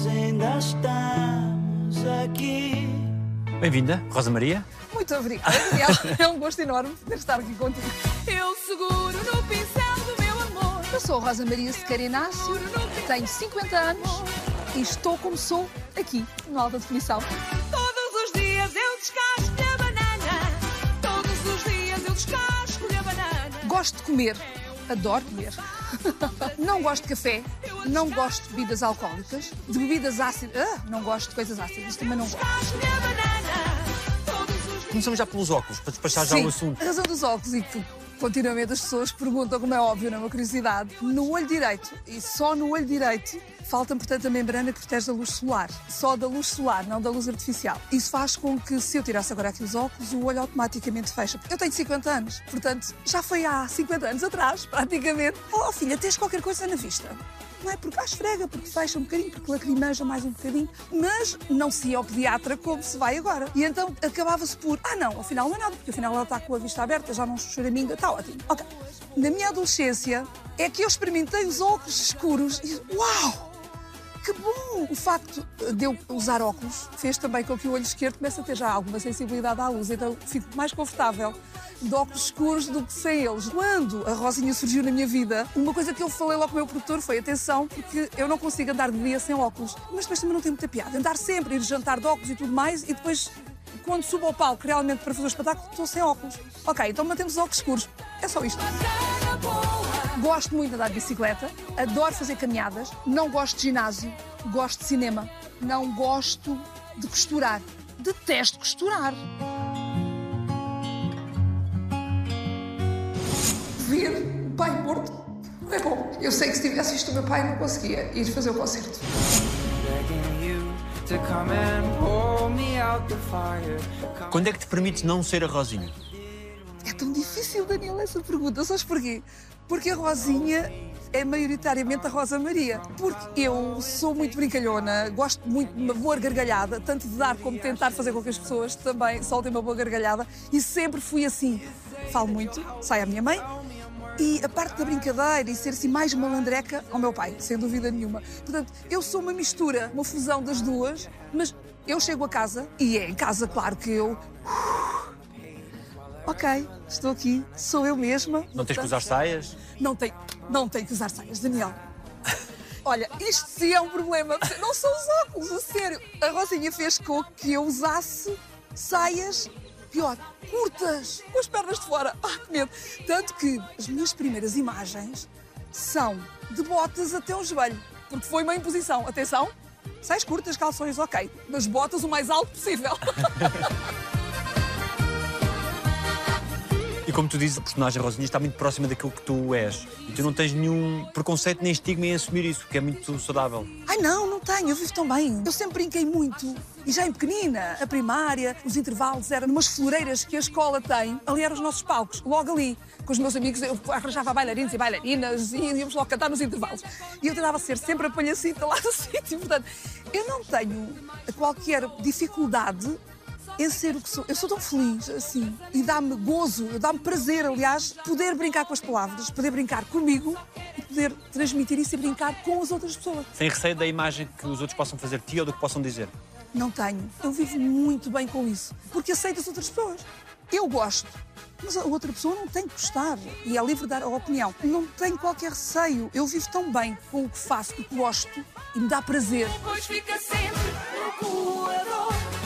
nós ainda estamos aqui. Bem-vinda, Rosa Maria. Muito obrigada. É um gosto enorme poder estar aqui contigo. Eu seguro no pincel do meu amor. Eu sou a Rosa Maria Sequeira Inácio, tenho 50 anos e estou como sou aqui, no Alta Definição. Todos os dias eu descasco a banana. Todos os dias eu descasco a banana. Gosto de comer, adoro comer. Não gosto de café, não gosto de bebidas alcoólicas, de bebidas ácidas. Ah, não gosto de coisas ácidas, também não gosto. Começamos já pelos óculos, para despachar já Sim, o assunto. a razão dos óculos e que continuamente as pessoas perguntam, como é óbvio, não é uma curiosidade, no olho direito e só no olho direito falta, portanto, a membrana que protege da luz solar. Só da luz solar, não da luz artificial. Isso faz com que, se eu tirasse agora aqui os óculos, o olho automaticamente fecha. Eu tenho 50 anos, portanto, já foi há 50 anos atrás, praticamente. Oh, filha, tens qualquer coisa na vista? Não é porque ah, esfrega, porque fecha um bocadinho, porque lacrimeja mais um bocadinho, mas não se ia ao pediatra como se vai agora. E então acabava-se por, ah não, afinal não é nada, porque afinal ela está com a vista aberta, já não choraminga, está ótimo. Ok. Na minha adolescência é que eu experimentei os óculos escuros e uau! Que bom! O facto de eu usar óculos fez também com que o olho esquerdo comece a ter já alguma sensibilidade à luz, então fico mais confortável de óculos escuros do que sem eles. Quando a Rosinha surgiu na minha vida, uma coisa que eu falei logo com o meu produtor foi: atenção, porque eu não consigo andar de dia sem óculos. Mas depois também não tem muita piada. Andar sempre, ir jantar de óculos e tudo mais, e depois, quando subo ao palco realmente para fazer o espetáculo, estou sem óculos. Ok, então mantemos os óculos escuros. É só isto. Gosto muito de andar de bicicleta, adoro fazer caminhadas, não gosto de ginásio, gosto de cinema, não gosto de costurar. Detesto costurar. Ver o pai morto não é bom. Eu sei que se tivesse visto o meu pai não conseguia ir fazer o concerto. Quando é que te permites não ser a Rosinha? É tão difícil, Daniel, essa pergunta. Sabes porquê? Porque a Rosinha é maioritariamente a Rosa Maria. Porque eu sou muito brincalhona, gosto muito de uma boa gargalhada, tanto de dar como tentar fazer com que as pessoas também soltem uma boa gargalhada. E sempre fui assim. Falo muito, sai a minha mãe. E a parte da brincadeira e ser assim mais malandreca ao meu pai, sem dúvida nenhuma. Portanto, eu sou uma mistura, uma fusão das duas, mas eu chego a casa e é em casa, claro que eu. Ok, estou aqui, sou eu mesma. Não tens que usar saias? Não tem, não tem que usar saias, Daniel. Olha, isto sim é um problema. Não são os óculos, a sério. A Rosinha fez com que eu usasse saias, pior, curtas, com as pernas de fora. Ah, que medo. Tanto que as minhas primeiras imagens são de botas até o joelho. Porque foi uma imposição. Atenção, saias curtas, calções, ok. Mas botas o mais alto possível. E como tu dizes, a personagem Rosinha está muito próxima daquilo que tu és. E tu não tens nenhum preconceito nem estigma em assumir isso, que é muito saudável. Ai não, não tenho, eu vivo tão bem. Eu sempre brinquei muito. E já em pequenina, a primária, os intervalos eram numas floreiras que a escola tem. Ali eram os nossos palcos, logo ali. Com os meus amigos, eu arranjava bailarinos e bailarinas e íamos logo cantar nos intervalos. E eu tentava ser sempre a palhacita lá do sítio. Portanto, eu não tenho qualquer dificuldade em ser o que sou. Eu sou tão feliz, assim, e dá-me gozo, dá-me prazer, aliás, poder brincar com as palavras, poder brincar comigo e poder transmitir isso e brincar com as outras pessoas. Sem receio da imagem que os outros possam fazer de ti ou do que possam dizer. Não tenho. Eu vivo muito bem com isso, porque aceito as outras pessoas. Eu gosto. Mas a outra pessoa não tem que gostar e é livre de dar a opinião. Não tenho qualquer receio. Eu vivo tão bem com o que faço, o que gosto e me dá prazer. Pois fica sempre. Ai,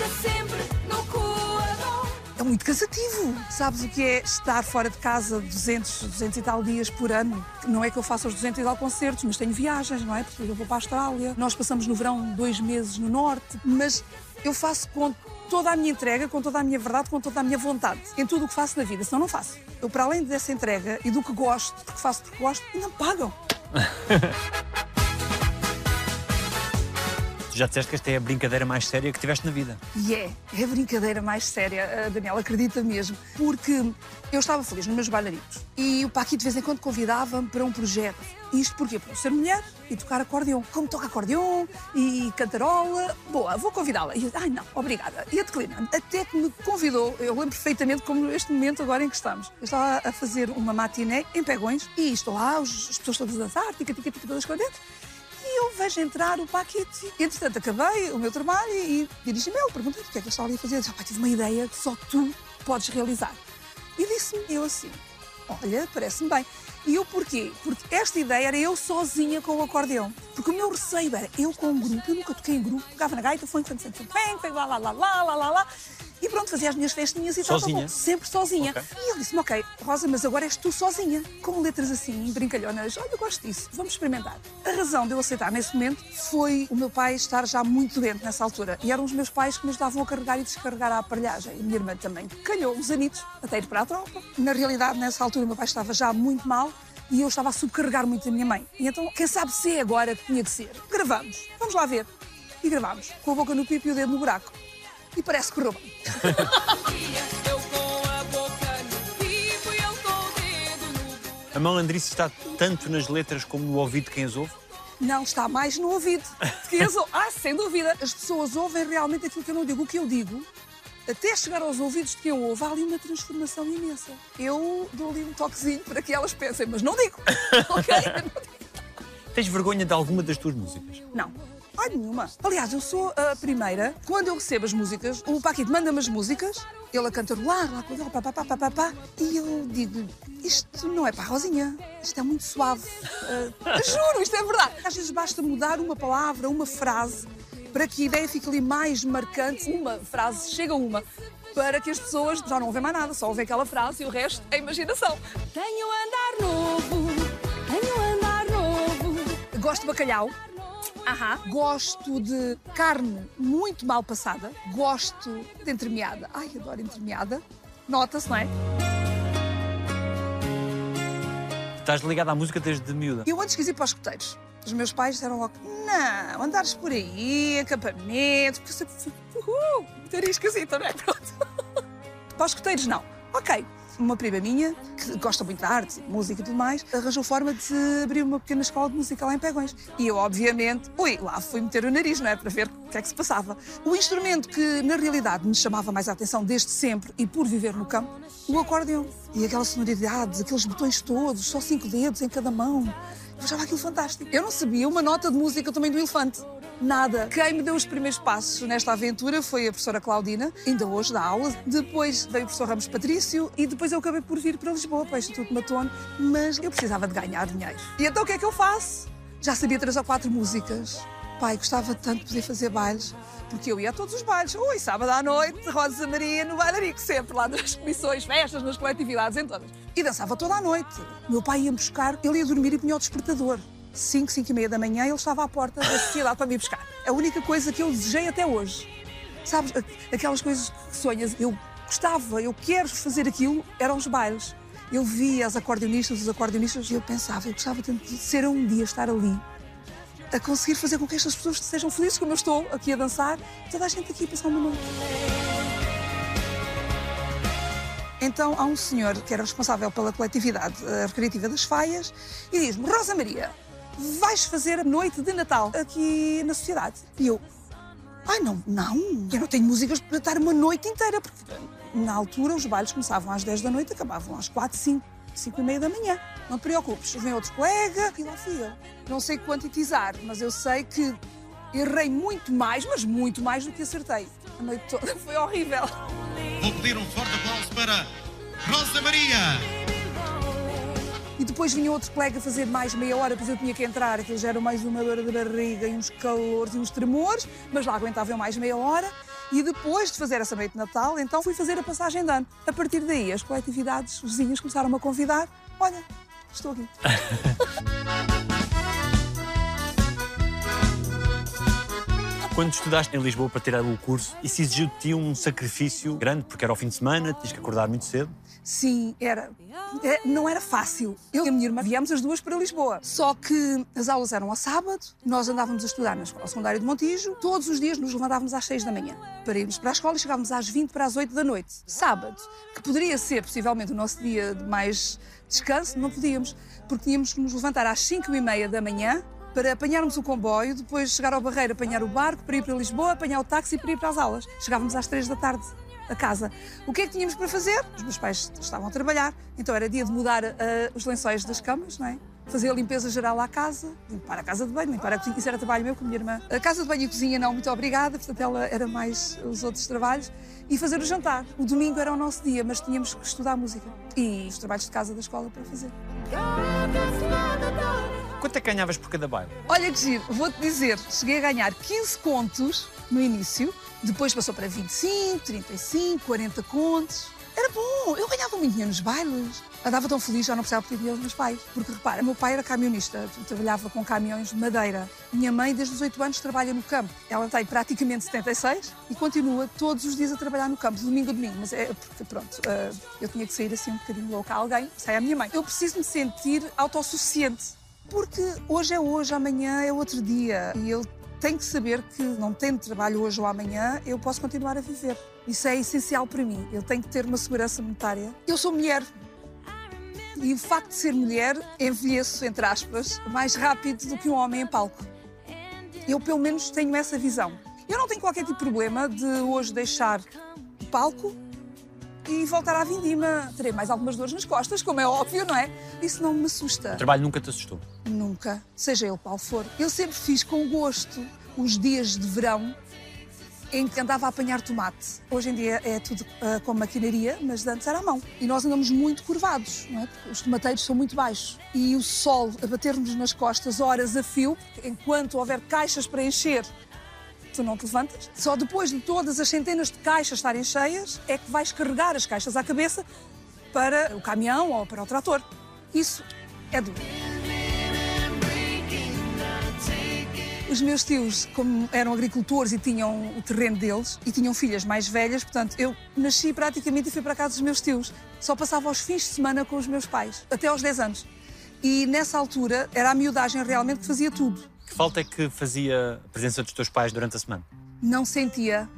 fica sempre no coador. É muito cansativo. Sabes o que é estar fora de casa 200, 200 e tal dias por ano? Não é que eu faça os 200 e tal concertos, mas tenho viagens, não é? Porque eu vou para a Austrália. Nós passamos no verão dois meses no Norte. Mas eu faço com toda a minha entrega, com toda a minha verdade, com toda a minha vontade. Em tudo o que faço na vida, senão não faço. Eu, para além dessa entrega e do que gosto, porque faço porque gosto, ainda me pagam. Tu já disseste que esta é a brincadeira mais séria que tiveste na vida. E é, é a brincadeira mais séria, Daniela, acredita mesmo. Porque eu estava feliz nos meus bailarinos e o Paqui de vez em quando convidava-me para um projeto. Isto porquê? Por ser mulher e tocar acordeão. Como toca acordeão e cantarola, boa, vou convidá-la. E eu, ai não, obrigada. E a declinando. Até que me convidou, eu lembro perfeitamente como este momento agora em que estamos. Eu estava a fazer uma matiné em Pegões e estou lá, as pessoas todas a dançar, tica, tica, tica, todas contentes. Eu vejo entrar o Paquito. Entretanto, acabei o meu trabalho e dirigi-me a ele, perguntei o que é que ele estava ali a fazer. Disse, "Ah, pá, tive uma ideia que só tu podes realizar. E disse-me eu assim, olha, parece-me bem. E eu porquê? Porque esta ideia era eu sozinha com o acordeão. Porque o meu receio era eu com um grupo, eu nunca toquei em grupo, tocava na gaita, foi, foi, foi, lá, lá, lá, lá, lá, lá. E pronto, fazia as minhas festinhas e estava Sozinha? bom. Sempre sozinha. Ok. E ele disse-me, ok, Rosa, mas agora és tu sozinha. Com letras assim, brincalhonas. Olha, eu gosto disso, vamos experimentar. A razão de eu aceitar nesse momento foi o meu pai estar já muito doente nessa altura. E eram os meus pais que me ajudavam a carregar e descarregar a aparelhagem. E a minha irmã também. Calhou uns anitos até ir para a tropa. Na realidade, nessa altura, o meu pai estava já muito mal. E eu estava a subcarregar muito a minha mãe. E então, quem sabe se é agora que tinha de ser? Gravamos. Vamos lá ver. E gravámos. Com a boca no pipo e o dedo no buraco. E parece que com a malandrice está tanto nas letras como no ouvido de quem as ouve? Não, está mais no ouvido. Porque eles ou- ah, sem dúvida. As pessoas ouvem realmente aquilo que eu não digo. O que eu digo, até chegar aos ouvidos de quem ouve, há ali uma transformação imensa. Eu dou ali um toquezinho para que elas pensem, mas não digo. ok? Eu não digo. Tens vergonha de alguma das tuas músicas? Não. Ai, nenhuma. Aliás, eu sou a primeira. Quando eu recebo as músicas, o Paquito manda-me as músicas, ele a cantarolar, lá com ele, pá, pá, pá, pá, pá, pá, e eu digo isto não é para a Rosinha, isto é muito suave. Ah, juro, isto é verdade. Às vezes basta mudar uma palavra, uma frase, para que a ideia fique ali mais marcante. Uma frase, chega uma, para que as pessoas já não ouvem mais nada, só ouvem aquela frase e o resto é imaginação. Tenho andar novo, tenho andar novo. Gosto de bacalhau. Aham. Gosto de carne muito mal passada. Gosto de entremeada. Ai, adoro entremeada. Nota-se, não é? Estás ligada à música desde miúda? Eu antes quis ir para os escuteiros. Os meus pais disseram logo: não, andares por aí, acampamento, porque eu sempre fui, uhul, teria esquisita, não é? Pronto. para os escuteiros, não. Ok. Uma prima minha, que gosta muito de artes, e de música e tudo mais, arranjou forma de abrir uma pequena escola de música lá em Pegões. E eu, obviamente, ui, lá fui meter o nariz, não é? Para ver o que é que se passava. O instrumento que, na realidade, me chamava mais a atenção desde sempre e por viver no campo, o acordeão. E aquela sonoridade, aqueles botões todos, só cinco dedos em cada mão. Eu achava aquilo fantástico. Eu não sabia uma nota de música também do elefante. Nada. Quem me deu os primeiros passos nesta aventura foi a professora Claudina, ainda hoje dá aulas. Depois veio o professor Ramos Patrício e depois eu acabei por vir para Lisboa, para o Instituto Matone, mas eu precisava de ganhar dinheiro. E então o que é que eu faço? Já sabia três ou quatro músicas. Pai, gostava tanto de poder fazer bailes, porque eu ia a todos os bailes. Ui, sábado à noite, Rosa Maria no bailarico, sempre lá nas comissões, festas, nas coletividades, em todas. E dançava toda a noite. Meu pai ia-me buscar, ele ia dormir e punha o despertador. 5, 5 e meia da manhã, ele estava à porta da sociedade para me buscar. A única coisa que eu desejei até hoje. Sabes, aquelas coisas que sonhas, eu gostava, eu quero fazer aquilo, eram os bailes. Eu via as acordeonistas, os acordeonistas, e eu pensava, eu gostava tanto de ser um dia estar ali, a conseguir fazer com que estas pessoas sejam felizes como eu estou aqui a dançar, toda a gente aqui a passar uma noite. Então há um senhor que era responsável pela coletividade eh, recreativa das Faias e diz-me: Rosa Maria, vais fazer a noite de Natal aqui na sociedade. E eu, ai não, não, eu não tenho músicas para estar uma noite inteira, porque na altura os bailes começavam às 10 da noite acabavam às 4, 5, 5 e meia da manhã. Não te preocupes, vem outro colega e lá fui eu. Não sei quantitizar, mas eu sei que errei muito mais, mas muito mais do que acertei. A noite toda foi horrível. Vou pedir um forte aplauso para Rosa Maria. E depois vinha outro colega fazer mais meia hora, depois eu tinha que entrar, aquilo já era mais uma dor de barriga e uns calores e uns tremores, mas lá aguentava eu mais meia hora. E depois de fazer essa noite de Natal, então fui fazer a passagem de ano. A partir daí, as coletividades, os vizinhos começaram-me a convidar. Olha, estou aqui. Quando estudaste em Lisboa para tirar o curso, isso exigiu de ti um sacrifício grande, porque era ao fim de semana, tinhas que acordar muito cedo. Sim, era. É, não era fácil. Eu e a minha irmã viemos as duas para Lisboa. Só que as aulas eram ao sábado, nós andávamos a estudar na escola secundária de Montijo. Todos os dias nos levantávamos às 6 da manhã para irmos para a escola e chegávamos às 20 para as 8 da noite. Sábado, que poderia ser possivelmente o nosso dia de mais descanso, não podíamos, porque tínhamos que nos levantar às 5 e meia da manhã para apanharmos o comboio, depois chegar ao Barreiro, apanhar o barco para ir para Lisboa, apanhar o táxi para ir para as aulas. Chegávamos às 3 da tarde a casa. O que é que tínhamos para fazer? Os meus pais estavam a trabalhar, então era dia de mudar ah, os lençóis das camas, não é? fazer a limpeza geral à casa, limpar a casa de banho, limpar a cozinha. Isso era trabalho meu com a minha irmã. A casa de banho e cozinha não, muito obrigada, portanto ela era mais os outros trabalhos. E fazer o jantar. O domingo era o nosso dia, mas tínhamos que estudar música. E os trabalhos de casa da escola para fazer. Quanto é que ganhavas por cada baile? Olha que giro, vou-te dizer, cheguei a ganhar 15 contos no início, depois passou para 25, 35, 40 contos. Era bom, eu ganhava muito dinheiro nos bailes. Andava tão feliz, já não precisava pedir dinheiro aos meus pais. Porque repara, meu pai era camionista, trabalhava com caminhões de madeira. Minha mãe, desde os 8 anos, trabalha no campo. Ela tem praticamente 76 e continua todos os dias a trabalhar no campo, domingo a domingo. Mas é porque, pronto, eh, eu tinha que sair assim um bocadinho louca alguém, sai a minha mãe. Eu preciso me sentir autossuficiente. Porque hoje é hoje, amanhã é outro dia. E eu tenho que saber que, não tendo trabalho hoje ou amanhã, eu posso continuar a viver. Isso é essencial para mim. Eu tenho que ter uma segurança monetária. Eu sou mulher. E o facto de ser mulher, envelheço, entre aspas, mais rápido do que um homem em palco. Eu, pelo menos, tenho essa visão. Eu não tenho qualquer tipo de problema de hoje deixar o palco e voltar à vindima. Terei mais algumas dores nas costas, como é óbvio, não é? Isso não me assusta. O trabalho nunca te assustou. Nunca, seja ele qual for. Eu sempre fiz com gosto os dias de verão em que andava a apanhar tomate. Hoje em dia é tudo ah, com maquinaria, mas antes era à mão. E nós andamos muito curvados, não é? Porque os tomateiros são muito baixos. E o sol a bater-nos nas costas horas a fio, enquanto houver caixas para encher, tu não te levantas. Só depois de todas as centenas de caixas estarem cheias é que vais carregar as caixas à cabeça para o caminhão ou para o trator. Isso é duro. Os meus tios, como eram agricultores e tinham o terreno deles e tinham filhas mais velhas, portanto, eu nasci praticamente e fui para casa dos meus tios. Só passava os fins de semana com os meus pais, até aos 10 anos. E nessa altura era a miudagem realmente que fazia tudo. Que falta é que fazia a presença dos teus pais durante a semana? Não sentia.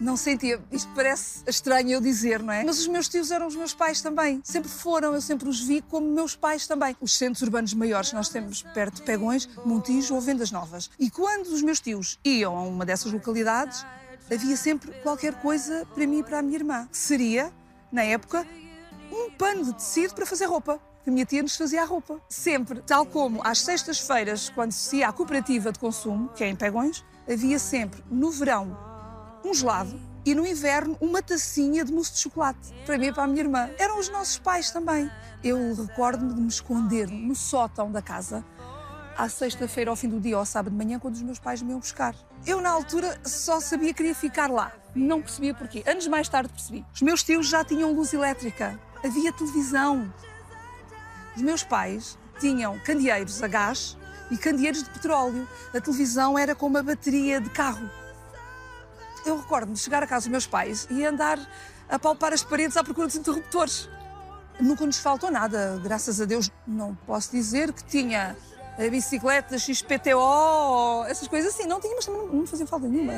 Não sentia. Isto parece estranho eu dizer, não é? Mas os meus tios eram os meus pais também. Sempre foram, eu sempre os vi como meus pais também. Os centros urbanos maiores nós temos perto de Pegões, Montijo ou Vendas Novas. E quando os meus tios iam a uma dessas localidades, havia sempre qualquer coisa para mim e para a minha irmã. Que seria, na época, um pano de tecido para fazer roupa. Que A minha tia nos fazia a roupa. Sempre. Tal como às sextas-feiras, quando se ia à cooperativa de consumo, que é em Pegões, havia sempre, no verão, um gelado e no inverno uma tacinha de mousse de chocolate para mim e para a minha irmã. Eram os nossos pais também. Eu recordo-me de me esconder no sótão da casa à sexta-feira, ao fim do dia, ou sábado de manhã, quando os meus pais me iam buscar. Eu, na altura, só sabia que queria ficar lá. Não percebia porquê. Anos mais tarde percebi. Os meus tios já tinham luz elétrica. Havia televisão. Os meus pais tinham candeeiros a gás e candeeiros de petróleo. A televisão era com uma bateria de carro. Eu recordo-me de chegar a casa dos meus pais e andar a palpar as paredes à procura dos interruptores. Nunca nos faltou nada, graças a Deus. Não posso dizer que tinha a bicicleta XPTO, ou essas coisas assim. Não tinha, mas também não fazia falta nenhuma.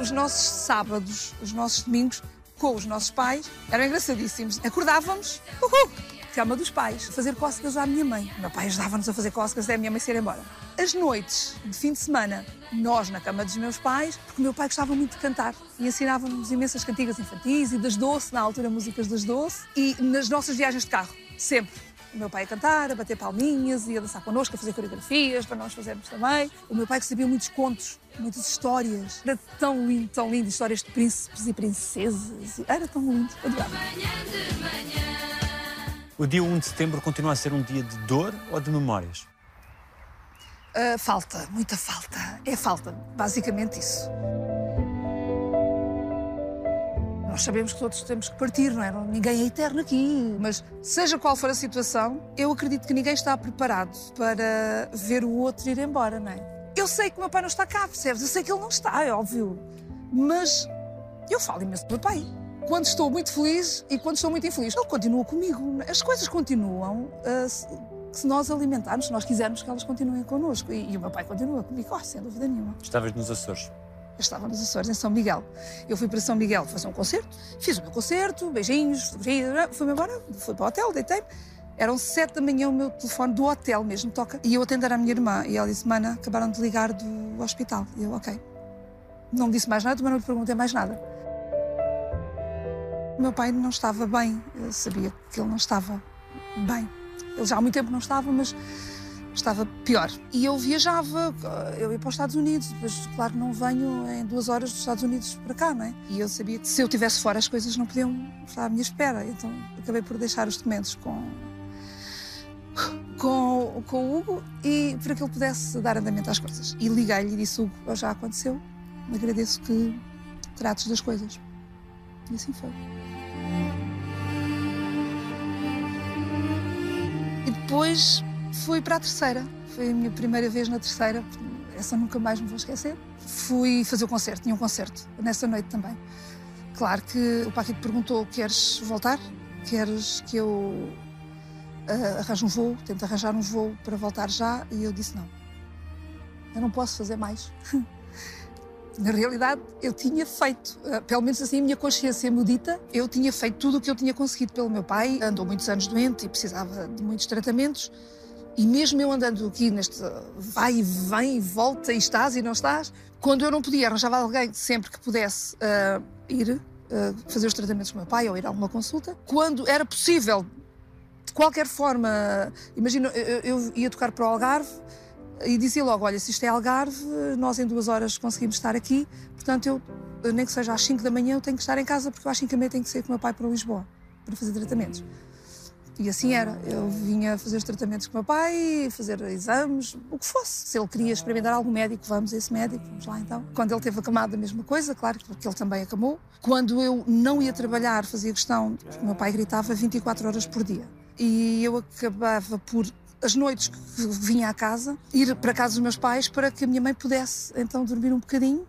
Os nossos sábados, os nossos domingos, com os nossos pais, eram engraçadíssimos. Acordávamos, uhul, cama dos pais, fazer cócegas à minha mãe. O meu pai ajudava-nos a fazer cócegas até a minha mãe se embora. As noites de fim de semana, nós na cama dos meus pais, porque o meu pai gostava muito de cantar e ensinava-nos imensas cantigas infantis e das doce, na altura músicas das doce, e nas nossas viagens de carro, sempre. O meu pai a cantar, a bater palminhas e a dançar connosco, a fazer coreografias para nós fazermos também. O meu pai que sabia muitos contos, muitas histórias. Era tão lindo, tão lindo, histórias de príncipes e princesas. Era tão lindo, adorava. O dia 1 de setembro continua a ser um dia de dor ou de memórias? Ah, falta, muita falta. É falta, basicamente isso. Nós sabemos que todos temos que partir, não é? Ninguém é eterno aqui. Mas, seja qual for a situação, eu acredito que ninguém está preparado para ver o outro ir embora, não é? Eu sei que o meu pai não está cá, percebes? Eu sei que ele não está, é óbvio. Mas eu falo imenso do meu pai. Quando estou muito feliz e quando estou muito infeliz, ele continua comigo. As coisas continuam se, se nós alimentarmos, se nós quisermos que elas continuem connosco. E, e o meu pai continua comigo, oh, sem dúvida nenhuma. Estavas nos Açores. Eu estava nos Açores, em São Miguel. Eu fui para São Miguel fazer um concerto, fiz o meu concerto, beijinhos, fui-me embora, fui para o hotel, deitei-me. Eram sete da manhã, o meu telefone do hotel mesmo toca. E eu atender à minha irmã. E ela disse: Mana, acabaram de ligar do hospital. E eu, ok. Não disse mais nada, mas não lhe perguntei mais nada. O meu pai não estava bem. Eu sabia que ele não estava bem. Ele já há muito tempo não estava, mas estava pior. E eu viajava, eu ia para os Estados Unidos, depois, claro, não venho em duas horas dos Estados Unidos para cá, não é? E eu sabia que se eu estivesse fora as coisas não podiam estar à minha espera, então acabei por deixar os documentos com, com, com o Hugo e para que ele pudesse dar andamento às coisas. E liguei-lhe e disse: Hugo, já aconteceu, agradeço que trates das coisas. E assim foi. E depois fui para a terceira. Foi a minha primeira vez na terceira. Essa nunca mais me vou esquecer. Fui fazer o concerto, tinha um concerto nessa noite também. Claro que o Paquito perguntou: queres voltar? Queres que eu uh, arranje um voo? Tento arranjar um voo para voltar já? E eu disse: não. Eu não posso fazer mais. Na realidade, eu tinha feito, uh, pelo menos assim a minha consciência medita, eu tinha feito tudo o que eu tinha conseguido pelo meu pai. Andou muitos anos doente e precisava de muitos tratamentos. E mesmo eu andando aqui neste vai e vem, volta e estás e não estás, quando eu não podia, arranjava alguém sempre que pudesse uh, ir uh, fazer os tratamentos com o meu pai ou ir a alguma consulta. Quando era possível, de qualquer forma, imagina, eu, eu ia tocar para o Algarve e dizia logo: Olha, se isto é Algarve, nós em duas horas conseguimos estar aqui, portanto, eu, nem que seja às 5 da manhã, eu tenho que estar em casa porque eu às 5 da manhã tenho que sair com o meu pai para Lisboa para fazer tratamentos. E assim era. Eu vinha fazer os tratamentos com o meu pai, fazer exames, o que fosse. Se ele queria experimentar algum médico, vamos a esse médico, vamos lá então. Quando ele teve acamado, a mesma coisa, claro, porque ele também acamou. Quando eu não ia trabalhar, fazia questão, porque o meu pai gritava 24 horas por dia. E eu acabava por as noites que vinha à casa, ir para casa dos meus pais para que a minha mãe pudesse então dormir um bocadinho.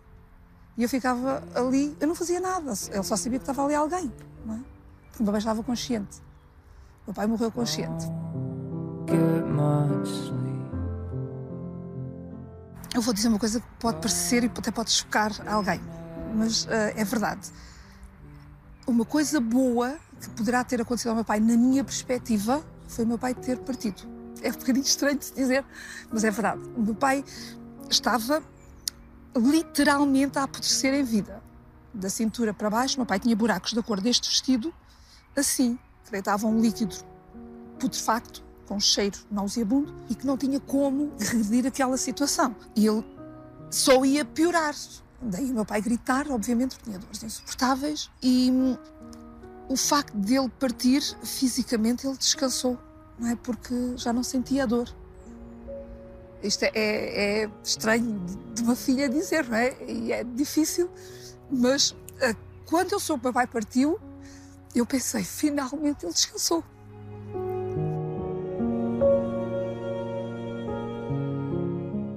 E eu ficava ali, eu não fazia nada, ele só sabia que estava ali alguém, não é? Porque o meu pai estava consciente. Meu pai morreu consciente. Eu vou dizer uma coisa que pode parecer e até pode chocar alguém, mas uh, é verdade. Uma coisa boa que poderá ter acontecido ao meu pai, na minha perspectiva, foi o meu pai ter partido. É um bocadinho estranho de se dizer, mas é verdade. O meu pai estava literalmente a apodrecer em vida. Da cintura para baixo, o meu pai tinha buracos da cor deste vestido, assim, que deitava um líquido putrefacto, com cheiro nauseabundo, e que não tinha como regredir aquela situação. E ele só ia piorar. Daí o meu pai gritar, obviamente, porque tinha dores insuportáveis, e hum, o facto de ele partir, fisicamente, ele descansou, não é? Porque já não sentia a dor. Isto é, é, estranho de uma filha dizer, não é? E é difícil, mas ah, quando o meu pai partiu, eu pensei, finalmente ele descansou.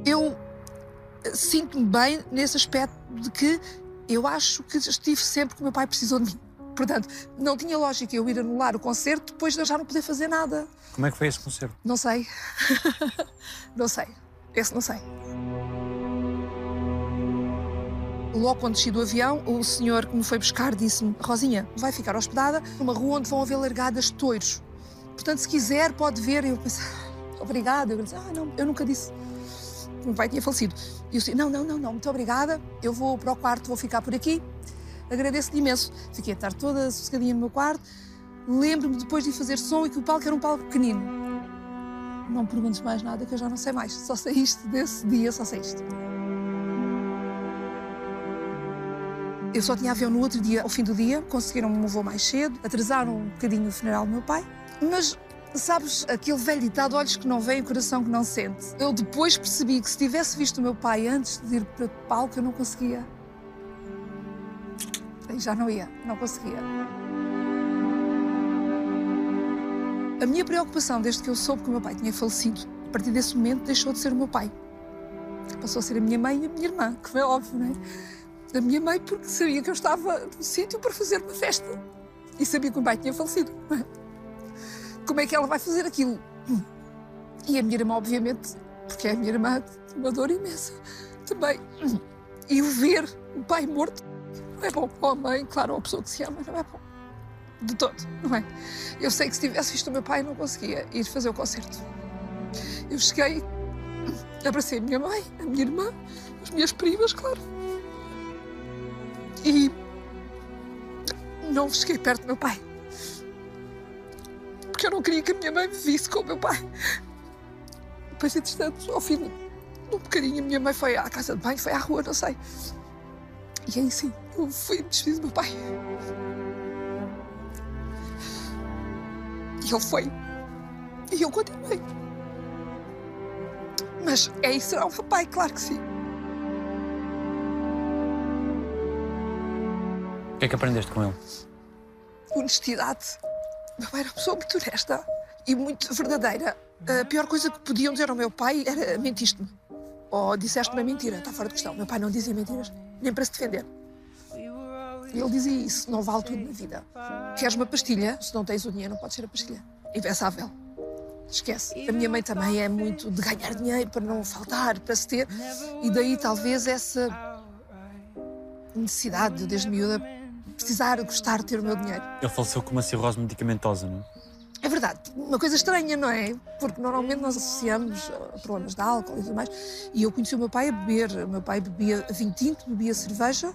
Eu sinto-me bem nesse aspecto de que eu acho que estive sempre que o meu pai precisou de mim. Portanto, não tinha lógica eu ir anular o concerto depois de eu já não poder fazer nada. Como é que foi esse concerto? Não sei. não sei. Esse não sei. Logo quando desci do avião, o senhor que me foi buscar disse-me: Rosinha, vai ficar hospedada numa rua onde vão haver largadas de touros. Portanto, se quiser, pode ver. Eu pensei: Obrigada. Eu disse: Ah, não, eu nunca disse. O meu pai tinha falecido. E eu disse: Não, não, não, não, muito obrigada. Eu vou para o quarto, vou ficar por aqui. Agradeço-lhe imenso. Fiquei a estar toda sossegadinha no meu quarto. Lembro-me depois de fazer som e que o palco era um palco pequenino. Não perguntes mais nada que eu já não sei mais. Só sei isto desse dia, só sei isto. Eu só tinha avião no outro dia, ao fim do dia, conseguiram-me um voo mais cedo, atrasaram um bocadinho o funeral do meu pai, mas sabes, aquele velho ditado, olhos que não veem, coração que não sente. Eu depois percebi que se tivesse visto o meu pai antes de ir para o palco, eu não conseguia. Aí já não ia, não conseguia. A minha preocupação, desde que eu soube que o meu pai tinha falecido, a partir desse momento deixou de ser o meu pai. Passou a ser a minha mãe e a minha irmã, que é óbvio, não é? A minha mãe, porque sabia que eu estava no sítio para fazer uma festa. E sabia que o pai tinha falecido. Como é que ela vai fazer aquilo? E a minha irmã, obviamente, porque é a minha irmã, uma dor imensa também. E o ver o pai morto não é bom. Ou a mãe, claro, ou a pessoa que se ama, não é bom. De todo, não é? Eu sei que se tivesse visto o meu pai, não conseguia ir fazer o concerto. Eu cheguei, abracei a minha mãe, a minha irmã, as minhas primas, claro. E não cheguei perto do meu pai. porque eu não queria que a minha mãe me visse com o meu pai. Depois, entretanto, ao fim de um bocadinho, a minha mãe foi à casa de banho, foi à rua, não sei. E aí sim, eu fui desfiz do meu pai. E ele foi. E eu continuei. Mas é isso, será o meu pai, claro que sim. Que é que aprendeste com ele? honestidade. Meu pai era uma pessoa muito honesta e muito verdadeira. A pior coisa que podiam dizer ao meu pai era mentiste-me. Ou disseste uma mentira, está fora de questão. Meu pai não dizia mentiras, nem para se defender. Ele dizia isso, não vale tudo na vida. Queres uma pastilha? Se não tens o dinheiro, não pode ser a pastilha. Impensável. Esquece. A minha mãe também é muito de ganhar dinheiro para não faltar, para se ter. E daí talvez essa necessidade desde miúda, precisar, gostar de ter o meu dinheiro. Ele faleceu com uma cirrose medicamentosa, não é? É verdade, uma coisa estranha, não é? Porque normalmente nós associamos a problemas de álcool e tudo mais. E eu conheci o meu pai a beber. O meu pai bebia vinho tinto, bebia cerveja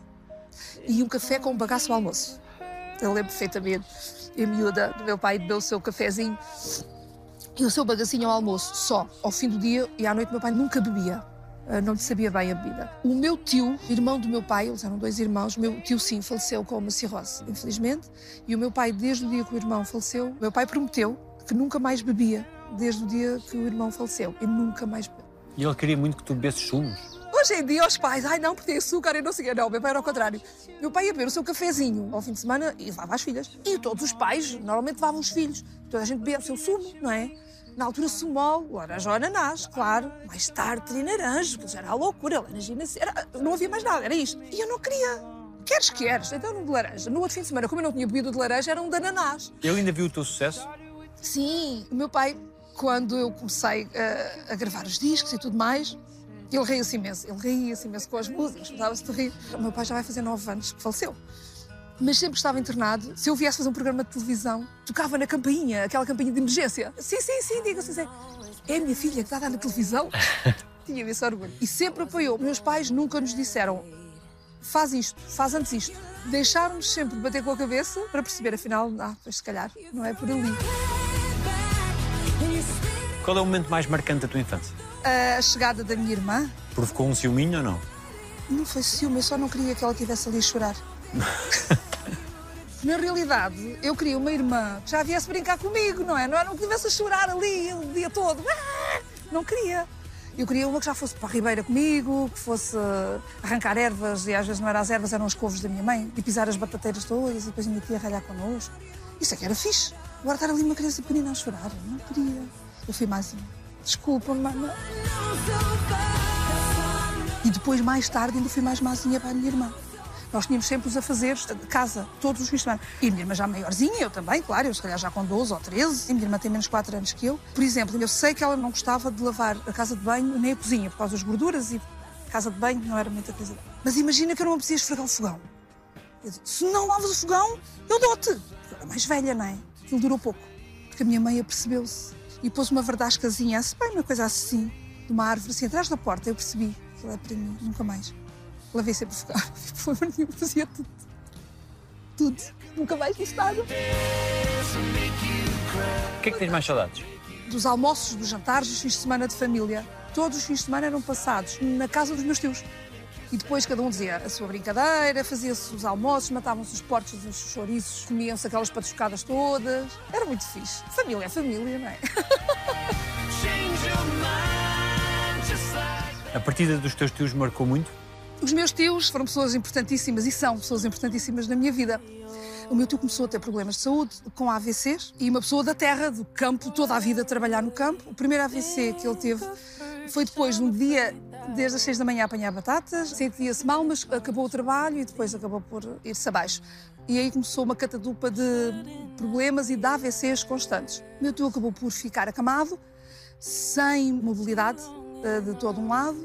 e um café com um bagaço ao almoço. Eu lembro perfeitamente. E a miúda do meu pai bebeu o seu cafezinho e o seu bagacinho ao almoço, só, ao fim do dia. E à noite meu pai nunca bebia. Ah, Não lhe sabia bem a bebida. O meu tio, irmão do meu pai, eles eram dois irmãos, meu tio sim faleceu com uma cirrose, infelizmente. E o meu pai, desde o dia que o irmão faleceu, meu pai prometeu que nunca mais bebia, desde o dia que o irmão faleceu. E nunca mais bebeu. E ele queria muito que tu bebesses sumos. Hoje em dia, os pais, ai não, porque tem açúcar e não sei o. Não, meu pai era ao contrário. Meu pai ia beber o seu cafezinho ao fim de semana e levava as filhas. E todos os pais, normalmente, levavam os filhos. Toda a gente bebia o seu sumo, não é? Na altura, sumol, laranja ou ananás, claro. Mais tarde, teria porque já era a loucura, laranja era, Não havia mais nada, era isto. E eu não queria. Queres, queres. Então, um de laranja. No outro fim de semana, como eu não tinha bebido de laranja, era um de ananás. Ele ainda viu o teu sucesso? Sim, o meu pai, quando eu comecei eh, a gravar os discos e tudo mais, ele ria-se imenso. Ele ria-se imenso com as músicas, gostava-se de rir. O meu pai já vai fazer nove anos que faleceu. Mas sempre que estava internado, se eu viesse fazer um programa de televisão, tocava na campainha, aquela campainha de emergência. Sim, sim, sim, diga se é. É a minha filha que está a dar na televisão. Tinha esse orgulho. E sempre apoiou. Meus pais nunca nos disseram faz isto, faz antes isto. Deixaram-nos sempre bater com a cabeça para perceber, afinal, ah, pois se calhar, não é por ali. Qual é o momento mais marcante da tua infância? A chegada da minha irmã, Provocou um ciúminho ou não? não foi ciúme, eu só não queria que ela estivesse ali a chorar. Na realidade, eu queria uma irmã que já viesse brincar comigo, não é? Não era que estivesse a chorar ali o dia todo. Ah! Não queria. Eu queria uma que já fosse para a Ribeira comigo, que fosse arrancar ervas, e às vezes não eram as ervas, eram os couves da minha mãe, e pisar as batateiras todas, e depois a minha tia ralhar connosco. Isso é que era fixe. Agora estar ali uma criança pequenina a chorar, não queria. Eu fui mais uma. Desculpa, mamãe. E depois, mais tarde, ainda fui mais mazinha para a minha irmã. Nós tínhamos sempre os afazeres de casa, todos os fins de semana. E a minha irmã já maiorzinha, eu também, claro, eu se calhar já com 12 ou 13. E a minha irmã tem menos 4 anos que eu. Por exemplo, eu sei que ela não gostava de lavar a casa de banho nem a cozinha, por causa das gorduras e a casa de banho não era muita coisa. Mas imagina que eu não me precisas esfregar o fogão. Disse, se não lavas o fogão, eu dou-te. Eu era mais velha, não é? Aquilo durou pouco. Porque a minha mãe apercebeu-se e pôs uma verdascazinha, assim, bem, uma coisa assim, de uma árvore, assim, atrás da porta. Eu percebi. Aquilo é para mim, nunca mais. Lavei sempre o fogão, não problema nenhum, fazia tudo. Tudo. Nunca mais disse nada. O que é que tens mais saudades? Dos almoços, dos jantares, dos fins de semana de família. Todos os fins de semana eram passados na casa dos meus tios. E depois cada um dizia a sua brincadeira, fazia-se os almoços, matavam-se os porcos, os chouriços, comiam-se aquelas patuscadas todas. Era muito fixe. Família é família, não é? A partida dos teus tios marcou muito? Os meus tios foram pessoas importantíssimas e são pessoas importantíssimas na minha vida. O meu tio começou a ter problemas de saúde com AVCs e uma pessoa da terra, do campo, toda a vida a trabalhar no campo. O primeiro AVC que ele teve foi depois de um dia, desde as seis da manhã, a apanhar batatas. Sentia-se mal, mas acabou o trabalho e depois acabou por ir-se abaixo. E aí começou uma catadupa de problemas e de AVCs constantes. O meu tio acabou por ficar acamado, sem mobilidade eh, de todo um lado,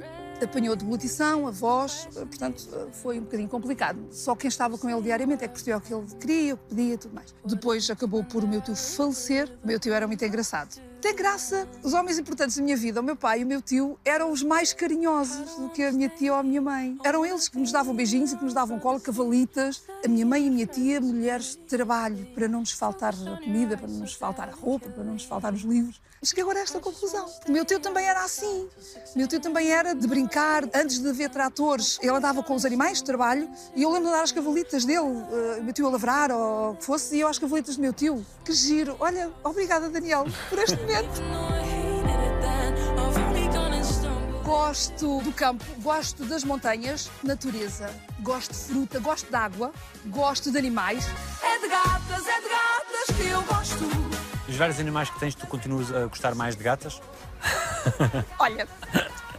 apanhou deglutição, a voz, eh, portanto eh, foi um bocadinho complicado. Só quem estava com ele diariamente é que percebeu o que ele queria, o que pedia e tudo mais. Depois acabou por o meu tio falecer. O meu tio era muito engraçado. Tem graça. Os homens importantes da minha vida, o meu pai e o meu tio, eram os mais carinhosos do que a minha tia ou a minha mãe. Eram eles que nos davam beijinhos e que nos davam colo, cavalitas. A minha mãe e a minha tia, mulheres de trabalho, para não nos faltar a comida, para não nos faltar a roupa, para não nos faltar os livros. Cheguei agora a esta conclusão. O meu tio também era assim. O meu tio também era de brincar. Antes de ver tratores, ele andava com os animais de trabalho e eu lembro de dar as cavalitas dele, eh, o meu tio a lavrar ou o que fosse, e eu às cavalitas do meu tio. Que giro. Olha, obrigada, Daniel, por este momento. Gosto do campo, gosto das montanhas, natureza, gosto de fruta, gosto de água, gosto de animais. É de gatas, é de gatas que eu gosto. Dos vários animais que tens, tu continuas a gostar mais de gatas? Olha,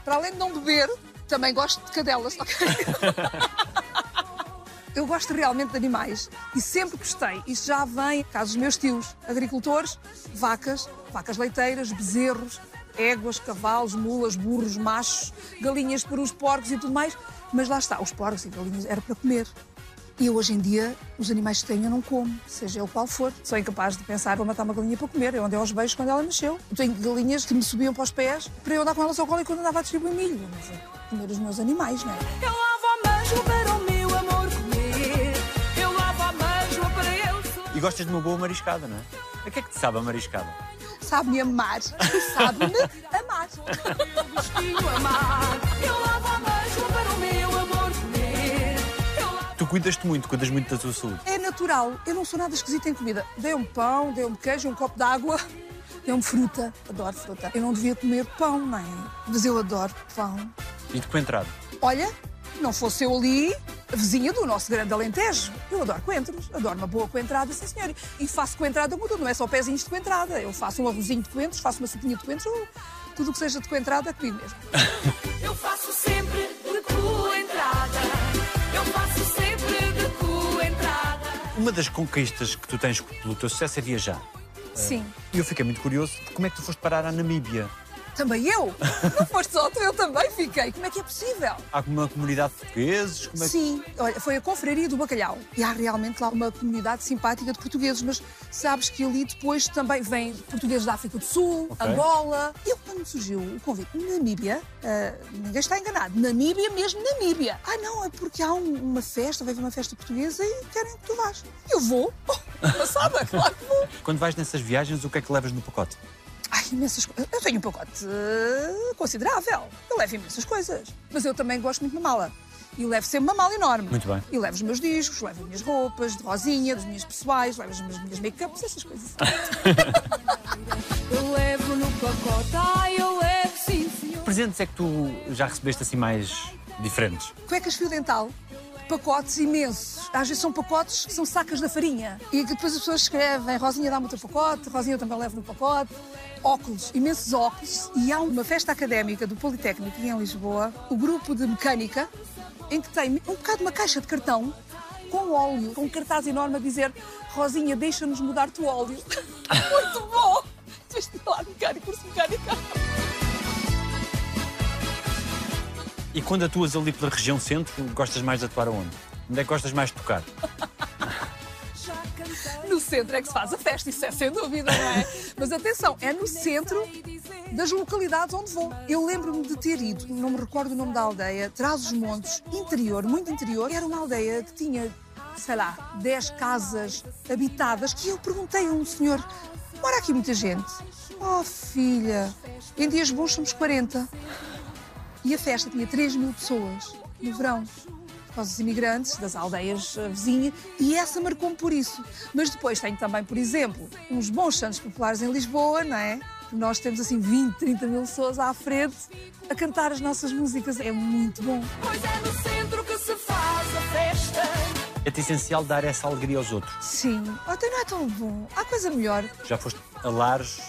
para além de não beber, também gosto de cadelas, ok? Eu gosto realmente de animais e sempre gostei. Isto já vem, caso dos meus tios, agricultores, vacas, vacas leiteiras, bezerros, éguas, cavalos, mulas, burros, machos, galinhas, perus, porcos e tudo mais. Mas lá está, os porcos e galinhas era para comer. E eu, hoje em dia, os animais que tenho eu não como, seja ele qual for. Sou incapaz de pensar, vou matar uma galinha para comer. Eu andei aos beijos quando ela nasceu. Eu tenho galinhas que me subiam para os pés para eu andar com elas ao colo e quando andava a distribuir milho. Mas é comer os meus animais, não é? Eu lavo a mesma para o meu gostas de uma boa mariscada, não é? A que é que te sabe a mariscada? Sabe-me amar sabe-me amar. Tu cuidas-te muito, cuidas muito da tua saúde. É natural. Eu não sou nada esquisita em comida. Dei-me pão, dei-me queijo, um copo de água, dei-me fruta. Adoro fruta. Eu não devia comer pão, não é? Mas eu adoro pão. E de coentrado? Olha, não fosse eu ali, vizinha do nosso grande Alentejo. Eu adoro coentros, adoro uma boa coentrada, sim senhor. E faço coentrada muda, não é só pezinhos de coentrada. Eu faço um arrozinho de coentros, faço uma sopinha de coentros, tudo o que seja de coentrada, comigo mesmo. Eu faço sempre de coentrada. Eu faço sempre de coentrada. Uma das conquistas que tu tens pelo teu sucesso é viajar. Sim. E eu fiquei muito curioso de como é que tu foste parar à Namíbia. Também eu? Não foste só tu, eu também fiquei. Como é que é possível? Há uma comunidade de portugueses? É que... Sim, olha, foi a Confraria do Bacalhau. E há realmente lá uma comunidade simpática de portugueses, mas sabes que ali depois também vêm portugueses da África do Sul, Ok. Angola. Eu, quando me surgiu o convite, Namíbia, ah, ninguém está enganado, Namíbia mesmo, Namíbia. Ah, não, é porque há um- uma festa, vai haver uma festa portuguesa e querem que tu vás. Eu vou, oh, passada, claro que vou. Quando vais nessas viagens, o que é que levas no pacote? Ai, imensas coisas. Eu tenho um pacote considerável. Eu levo imensas coisas. Mas eu também gosto muito de uma mala. E levo sempre uma mala enorme. Muito bem. E levo os meus discos, levo as minhas roupas de rosinha, das minhas pessoais, levo as minhas, minhas make-ups, essas coisas. Eu levo no pacote. Ai, eu levo sim, senhor. Que presentes é que tu já recebeste assim mais diferentes? Cuecas fio dental. Pacotes imensos. Às vezes são pacotes que são sacas da farinha. E que depois as pessoas escrevem: Rosinha, dá-me o teu pacote, Rosinha, eu também levo no pacote. Óculos, imensos óculos. E há uma festa académica do Politécnico em Lisboa, o grupo de mecânica, em que tem um bocado uma caixa de cartão com óleo, com um cartaz enorme a dizer: Rosinha, deixa-nos mudar-te o óleo. Muito bom! Vestibular mecânico, curso mecânico. E quando atuas ali pela região centro, gostas mais de atuar aonde? Onde é que gostas mais de tocar? No centro é que se faz a festa, isso é sem dúvida, não é? Mas atenção, é no centro das localidades onde vou. Eu lembro-me de ter ido, não me recordo o nome da aldeia, Trás-os-Montes, interior, muito interior. Era uma aldeia que tinha, sei lá, 10 casas habitadas. E eu perguntei a um senhor: mora aqui muita gente? Oh, filha, em dias bons somos 40. E a festa tinha 3 mil pessoas no verão. Por causa dos imigrantes, das aldeias eh, vizinhas, e essa marcou-me por isso. Mas depois tenho também, por exemplo, uns bons santos populares em Lisboa, não é? Nós temos assim 20, 30 mil pessoas à frente a cantar as nossas músicas. É muito bom. Pois é no centro que se faz a festa. É-te essencial dar essa alegria aos outros. Sim, até não é tão bom. Há coisa melhor. Já foste a lares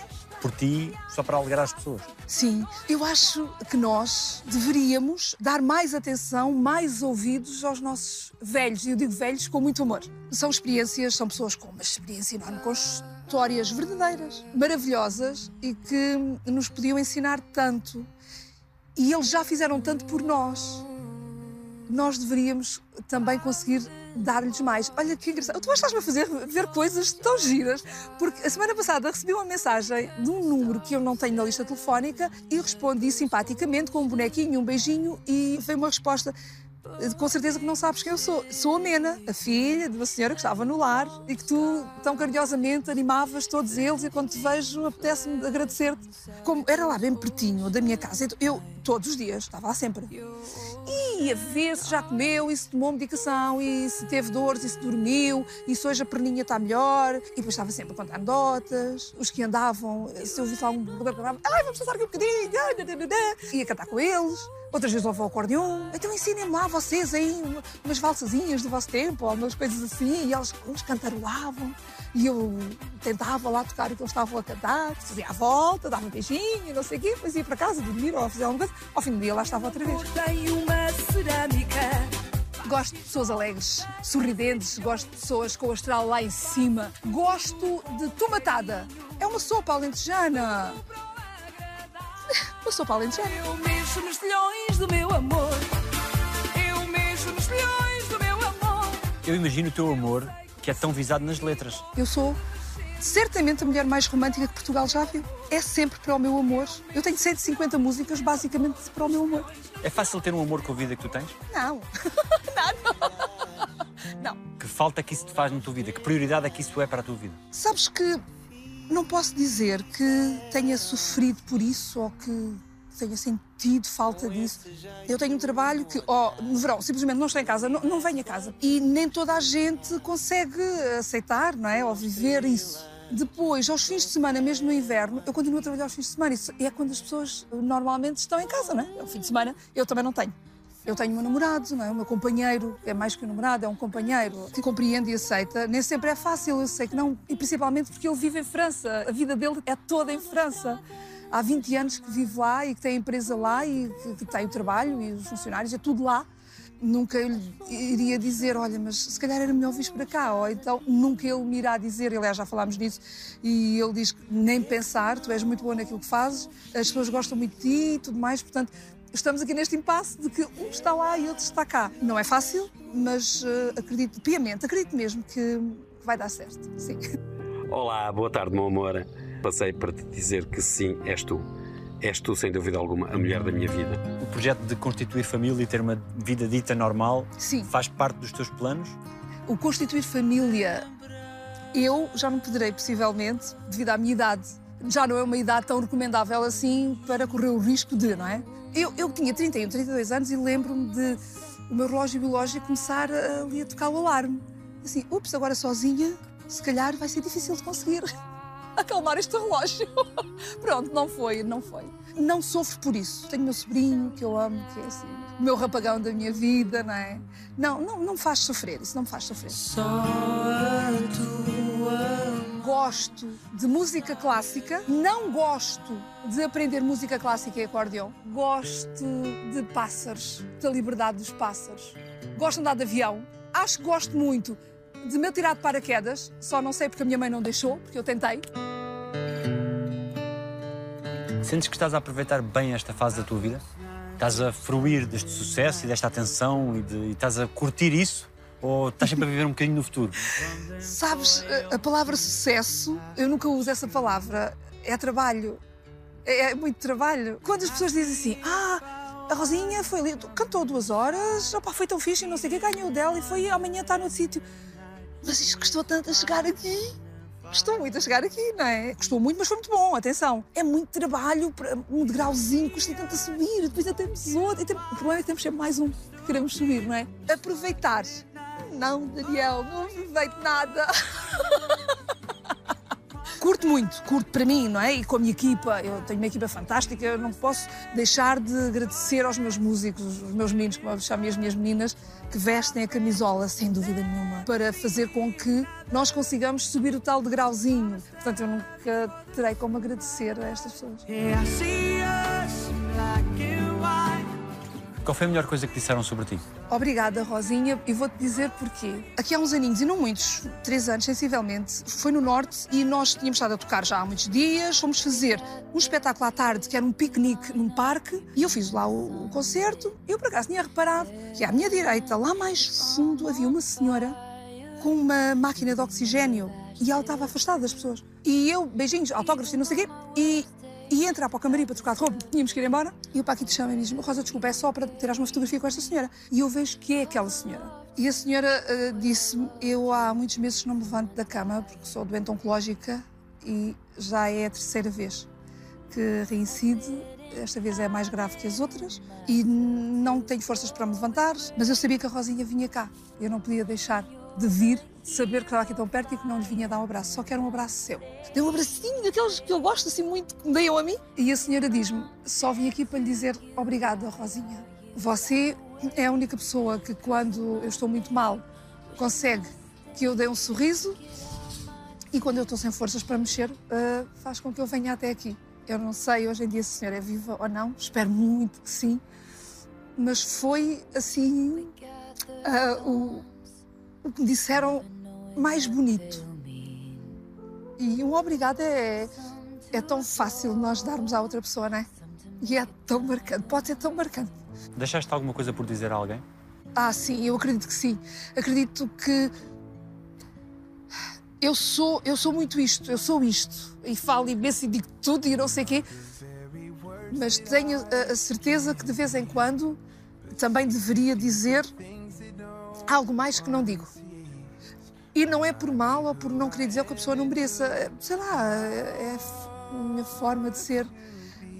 por ti, só para alegrar as pessoas. Sim, eu acho que nós deveríamos dar mais atenção, mais ouvidos aos nossos velhos. E eu digo velhos com muito amor. São experiências, são pessoas com uma experiência enorme, com histórias verdadeiras, maravilhosas e que nos podiam ensinar tanto. E eles já fizeram tanto por nós. Nós deveríamos também conseguir dar-lhes mais. Olha que engraçado. Tu estás-me a fazer ver coisas tão giras, porque a semana passada recebi uma mensagem de um número que eu não tenho na lista telefónica e respondi simpaticamente com um bonequinho, um beijinho e veio uma resposta. Com certeza que não sabes quem eu sou. Sou a Mena, a filha de uma senhora que estava no lar e que tu tão carinhosamente animavas todos eles e quando te vejo apetece-me agradecer-te. Como era lá bem pertinho da minha casa, então eu todos os dias estava lá sempre. E a ver se já comeu, e se tomou medicação, e se teve dores, e se dormiu, e se hoje a perninha está melhor. E depois estava sempre a contar anedotas. Os que andavam, se eu ouvisse lá um ai, vamos passar aqui um bocadinho, dá. ia cantar com eles. Outras vezes levava o acordeão. Então ensinem-me lá vocês aí uma- umas valsazinhas do vosso tempo, ou umas coisas assim. E eles uns cantaroavam. E eu tentava lá tocar o que eles estavam a cantar, fazia a volta, dava um beijinho, não sei o quê, depois ia para casa dormir ou fazer alguma coisa. Ao fim do dia lá estava outra vez. Tem uma cerâmica. Gosto de pessoas alegres, sorridentes, gosto de pessoas com o astral lá em cima. Gosto de tomatada. É uma sopa alentejana. Uma sopa alentejana. Eu mexo nos telhões do meu amor. Eu mexo nos telhões do meu amor. Eu imagino o teu amor que é tão visado nas letras. Eu sou certamente a mulher mais romântica que Portugal já viu. É sempre para o meu amor. Eu tenho 150 músicas basicamente para o meu amor. É fácil ter um amor com a vida que tu tens? Não. Não. Que falta é que isso te faz na tua vida? Que prioridade é que isso é para a tua vida? Sabes que não posso dizer que tenha sofrido por isso ou que tenha sentido falta disso. Eu tenho um trabalho que, ó, no verão, simplesmente não estou em casa, não, não venho a casa. E nem toda a gente consegue aceitar, não é? Ou viver isso. Depois, aos fins de semana, mesmo no inverno, eu continuo a trabalhar aos fins de semana. Isso é quando as pessoas normalmente estão em casa, não é? É o fim de semana, eu também não tenho. Eu tenho um namorado, não é? O meu companheiro, é mais que um namorado, é um companheiro que compreende e aceita. Nem sempre é fácil, eu sei que não. E principalmente porque ele vive em França. A vida dele é toda em França. Há 20 anos que vive lá e que tem a empresa lá e que, que tem o trabalho e os funcionários, é tudo lá. Nunca eu lhe iria dizer, olha, mas se calhar era melhor vir para cá. Ou então nunca ele me irá dizer, aliás, já falámos disso, e ele diz que nem pensar, tu és muito boa naquilo que fazes, as pessoas gostam muito de ti e tudo mais, portanto, estamos aqui neste impasse de que um está lá e outro está cá. Não é fácil, mas eh, acredito piamente, acredito mesmo que vai dar certo. Sim. Olá, boa tarde, meu amor. Passei para te dizer que sim, és tu. És tu, sem dúvida alguma, a mulher da minha vida. O projeto de constituir família e ter uma vida dita normal Sim. faz parte dos teus planos? O constituir família, eu já não poderei, possivelmente, devido à minha idade. Já não é uma idade tão recomendável assim para correr o risco de, não é? Eu, eu tinha 31, 32 anos e lembro-me de o meu relógio biológico começar a- ali a tocar o alarme. Assim, ups, agora sozinha, se calhar vai ser difícil de conseguir acalmar este relógio. Pronto, não foi, não foi. Não sofro por isso. Tenho meu sobrinho que eu amo, que é assim, o meu rapagão da minha vida, não é? Não, não, não faz sofrer, isso não me faz sofrer. Gosto de música clássica, não gosto de aprender música clássica e acordeão. Gosto de pássaros, da liberdade dos pássaros. Gosto de andar de avião. Acho que gosto muito de me atirar de paraquedas, só não sei porque a minha mãe não deixou, porque eu tentei. Sentes que estás a aproveitar bem esta fase da tua vida? Estás a fruir deste sucesso e desta atenção e, de- e estás a curtir isso? Ou estás sempre a viver um bocadinho no futuro? Sabes, a- palavra sucesso, eu nunca uso essa palavra. É trabalho. É, é muito trabalho. Quando as pessoas dizem assim, ah, a Rosinha foi ali, cantou duas horas, opá, foi tão fixe, não sei o que, ganhou dela e foi amanhã está no sítio. Mas isto custou tanto a chegar aqui. Custou muito a chegar aqui, não é? Custou muito, mas foi muito bom, atenção. É muito trabalho, para um degrauzinho, custa tanto a subir, depois já temos outro. Tem- O problema é que temos sempre mais um que queremos subir, não é? Aproveitar. Não, Daniel, não aproveito nada. Curto muito, curto para mim, não é? E com a minha equipa, eu tenho uma equipa fantástica, eu não posso deixar de agradecer aos meus músicos, os meus meninos, como eu chamo as minhas meninas, que vestem a camisola, sem dúvida nenhuma, para fazer com que nós consigamos subir o tal degrauzinho. Portanto, eu nunca terei como agradecer a estas pessoas. Yeah, Qual foi a melhor coisa que disseram sobre ti? Obrigada, Rosinha, e vou-te dizer porquê. Aqui há uns aninhos, e não muitos, três anos sensivelmente, foi no Norte e nós tínhamos estado a tocar já há muitos dias. Fomos fazer um espetáculo à tarde, que era um piquenique num parque, e eu fiz lá o, o concerto. Eu, por acaso, tinha reparado que à minha direita, lá mais fundo, havia uma senhora com uma máquina de oxigênio e ela estava afastada das pessoas. E eu, beijinhos, autógrafos e não sei o quê, e, e entrar para o camarim para trocar de roupa, tínhamos que ir embora. E o Paquito chama e diz-me: Rosa, desculpa, é só para tirar uma fotografia com esta senhora. E eu vejo que é aquela senhora. E a senhora eh, disse-me: Eu há muitos meses não me levanto da cama porque sou doente oncológica e já é a terceira vez que reincide. Esta vez é mais grave que as outras e não tenho forças para me levantar, mas eu sabia que a Rosinha vinha cá. Eu não podia deixar de vir, de saber que estava aqui tão perto e que não lhe vinha dar um abraço, só que era um abraço seu. Deu um abracinho daqueles que eu gosto assim muito, que me deiam a mim. E a senhora diz-me: Só vim aqui para lhe dizer obrigada, Rosinha. Você é a única pessoa que, quando eu estou muito mal, consegue que eu dê um sorriso e quando eu estou sem forças para mexer, ah, faz com que eu venha até aqui. Eu não sei hoje em dia se a senhora é viva ou não, espero muito que sim, mas foi assim ah, o, o que me disseram mais bonito. E um obrigado é, é tão fácil nós darmos à outra pessoa, não é? E é tão marcante, pode ser tão marcante. Deixaste alguma coisa por dizer a alguém? Ah, sim, eu acredito que sim. Acredito que eu sou, eu sou muito isto, eu sou isto. E falo imenso e digo tudo e não sei o quê. Mas tenho a, a certeza que de vez em quando também deveria dizer algo mais que não digo. E não é por mal ou por não querer dizer que a pessoa não mereça. É, Sei lá, é a minha forma de ser.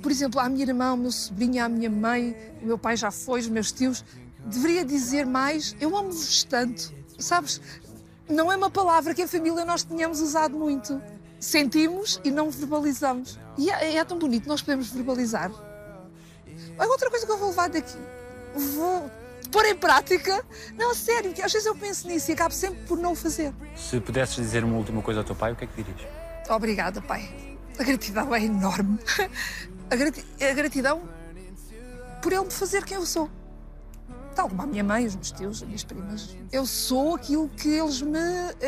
Por exemplo, à minha irmã, ao meu sobrinho, à minha mãe, o meu pai já foi, os meus tios, deveria dizer mais: eu amo-vos tanto. Sabes? Não é uma palavra que a família nós tenhamos usado muito. Sentimos e não verbalizamos. E é, é tão bonito, nós podemos verbalizar. Outra coisa que eu vou levar daqui. Vou pôr em prática. Não, a sério, às vezes eu penso nisso e acabo sempre por não o fazer. Se pudesses dizer uma última coisa ao teu pai, o que é que dirias? Obrigada, pai. A gratidão é enorme. A, grati- a gratidão por ele me fazer quem eu sou. Tal como a minha mãe, os meus tios, as minhas primas. Eu sou aquilo que eles me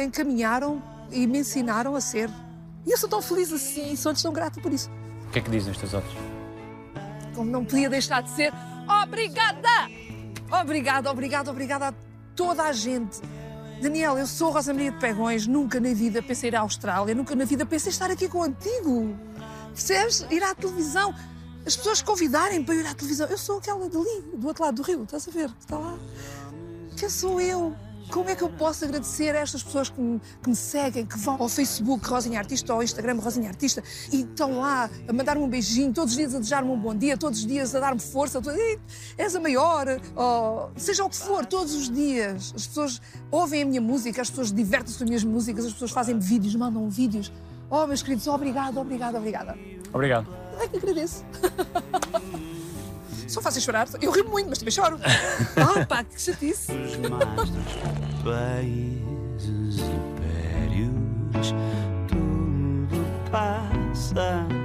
encaminharam e me ensinaram a ser. E eu sou tão feliz assim e sou-lhes tão grata por isso. O que é que dizem os teus olhos? Como não podia deixar de ser obrigada! Obrigada, obrigada, obrigada a toda a gente. Daniel, eu sou Rosa Maria de Pegões, nunca na vida pensei ir à Austrália, nunca na vida pensei estar aqui contigo. Percebes? Ir à televisão. As pessoas convidarem para ir à televisão. Eu sou aquela dali, do outro lado do rio, estás a ver? Está lá. Quem sou eu? Como é que eu posso agradecer a estas pessoas que me, que me seguem, que vão ao Facebook Rosinha Artista ou ao Instagram Rosinha Artista e estão lá a mandar-me um beijinho, todos os dias a desejar-me um bom dia, todos os dias a dar-me força, todos, "Ei, és a maior, ou seja o que for, todos os dias. As pessoas ouvem a minha música, as pessoas divertem-se com as minhas músicas, as pessoas fazem vídeos, mandam vídeos. Oh, meus queridos, obrigado, obrigado, obrigada. Obrigado. Ai, que agradeço. Só fazem chorar. Eu rio muito, mas também choro. Ah, pá, que chatice. os mais dos países impérios, tudo passa